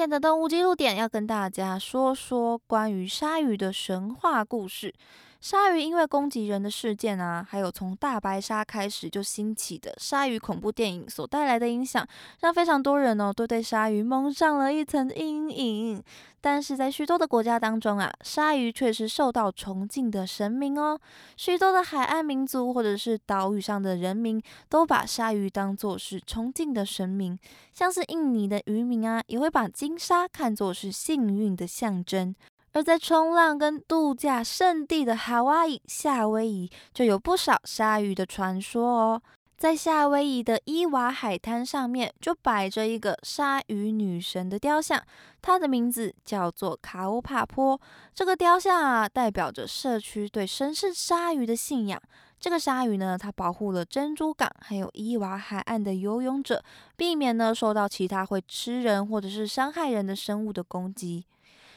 今天的动物记录点要跟大家说说关于鲨鱼的神话故事。鲨鱼因为攻击人的事件啊，还有从大白鲨开始就兴起的鲨鱼恐怖电影所带来的影响，让非常多人哦都对鲨鱼蒙上了一层阴影。但是在许多的国家当中啊，鲨鱼却是受到崇敬的神明哦。许多的海岸民族或者是岛屿上的人民都把鲨鱼当作是崇敬的神明，像是印尼的渔民啊，也会把金鲨看作是幸运的象征。而在冲浪跟度假圣地的夏威夷，夏威夷就有不少鲨鱼的传说哦。在夏威夷的伊娃海滩上面，就摆着一个鲨鱼女神的雕像，它的名字叫做卡欧帕坡。这个雕像啊，代表着社区对神圣鲨鱼的信仰。这个鲨鱼呢，它保护了珍珠港还有伊娃海岸的游泳者，避免呢受到其他会吃人或者是伤害人的生物的攻击。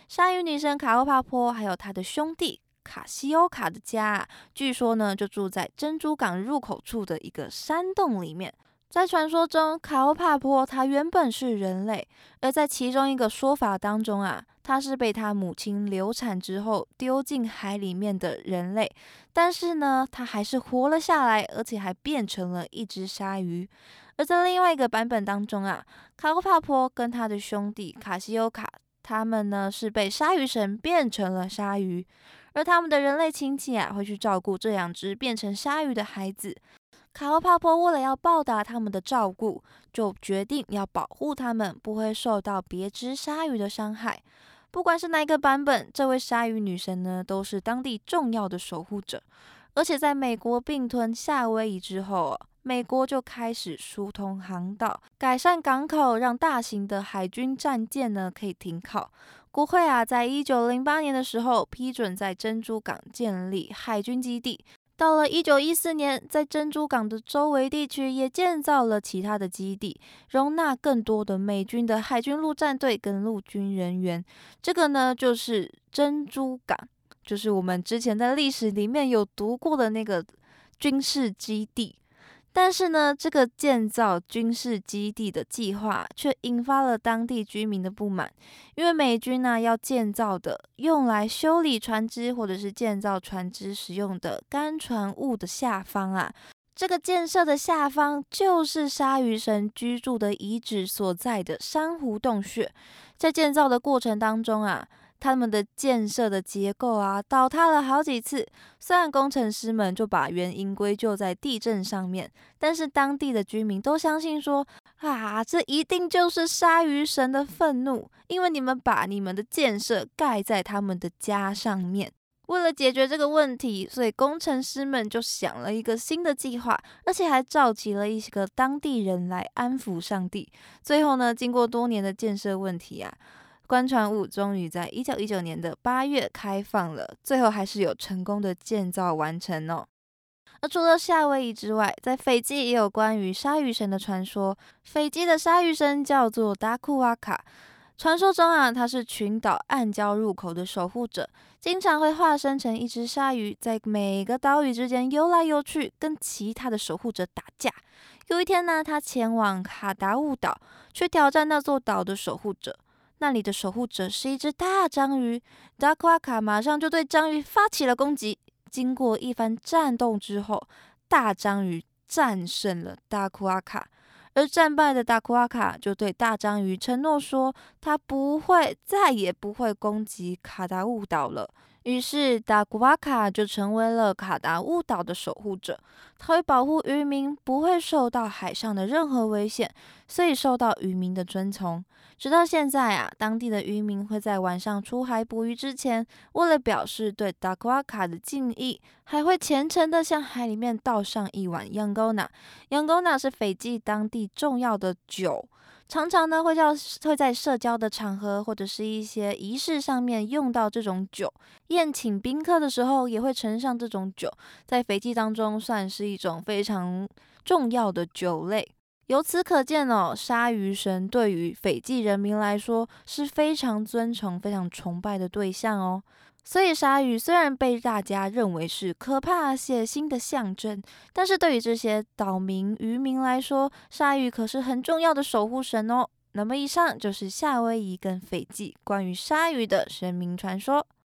鲨鱼女神卡欧帕坡，还有她的兄弟卡西欧卡的家，据说呢就住在珍珠港入口处的一个山洞里面。在传说中，卡欧帕坡他原本是人类，而在其中一个说法当中啊，他是被他母亲流产之后丢进海里面的人类，但是呢，他还是活了下来，而且还变成了一只鲨鱼。而在另外一个版本当中啊，卡欧帕坡跟他的兄弟卡西欧卡。他们呢是被鲨鱼神变成了鲨鱼，而他们的人类亲戚啊会去照顾这两只变成鲨鱼的孩子。卡欧帕坡为了要报答他们的照顾，就决定要保护他们不会受到别只鲨鱼的伤害。不管是哪一个版本，这位鲨鱼女神呢都是当地重要的守护者。而且在美国并吞夏威夷之后。美国就开始疏通航道，改善港口，让大型的海军战舰呢可以停靠。国会啊，在一九零八年的时候批准在珍珠港建立海军基地。到了一九一四年，在珍珠港的周围地区也建造了其他的基地，容纳更多的美军的海军陆战队跟陆军人员。这个呢，就是珍珠港，就是我们之前在历史里面有读过的那个军事基地。但是呢，这个建造军事基地的计划却引发了当地居民的不满，因为美军呢要建造的用来修理船只或者是建造船只使用的干船坞的下方啊，这个建设的下方就是鲨鱼神居住的遗址所在的珊瑚洞穴，在建造的过程当中啊。他们的建设的结构啊，倒塌了好几次。虽然工程师们就把原因归咎在地震上面，但是当地的居民都相信说啊，这一定就是鲨鱼神的愤怒，因为你们把你们的建设盖在他们的家上面。为了解决这个问题，所以工程师们就想了一个新的计划，而且还召集了一些个当地人来安抚上帝。最后呢，经过多年的建设问题啊。观船坞终于在一九一九年的八月开放了，最后还是有成功的建造完成哦。而除了夏威夷之外，在斐济也有关于鲨鱼神的传说。斐济的鲨鱼神叫做达库瓦卡，传说中啊，他是群岛暗礁入口的守护者，经常会化身成一只鲨鱼，在每个岛屿之间游来游去，跟其他的守护者打架。有一天呢，他前往卡达乌岛，去挑战那座岛的守护者。那里的守护者是一只大章鱼，达库阿卡马上就对章鱼发起了攻击。经过一番战斗之后，大章鱼战胜了达库阿卡，而战败的达库阿卡就对大章鱼承诺说，他不会再也不会攻击卡达乌岛了。于是达古瓦卡就成为了卡达乌岛的守护者，他会保护渔民不会受到海上的任何危险，所以受到渔民的尊崇。直到现在啊，当地的渔民会在晚上出海捕鱼之前，为了表示对达古瓦卡的敬意，还会虔诚地向海里面倒上一碗 Yangona。Yangona 是斐济当地重要的酒。常常呢会叫会在社交的场合或者是一些仪式上面用到这种酒，宴请宾客的时候也会盛上这种酒，在斐济当中算是一种非常重要的酒类。由此可见哦，鲨鱼神对于斐济人民来说是非常尊崇、非常崇拜的对象哦。所以，鲨鱼虽然被大家认为是可怕、血腥的象征，但是对于这些岛民渔民来说，鲨鱼可是很重要的守护神哦。那么，以上就是夏威夷跟斐济关于鲨鱼的神明传说。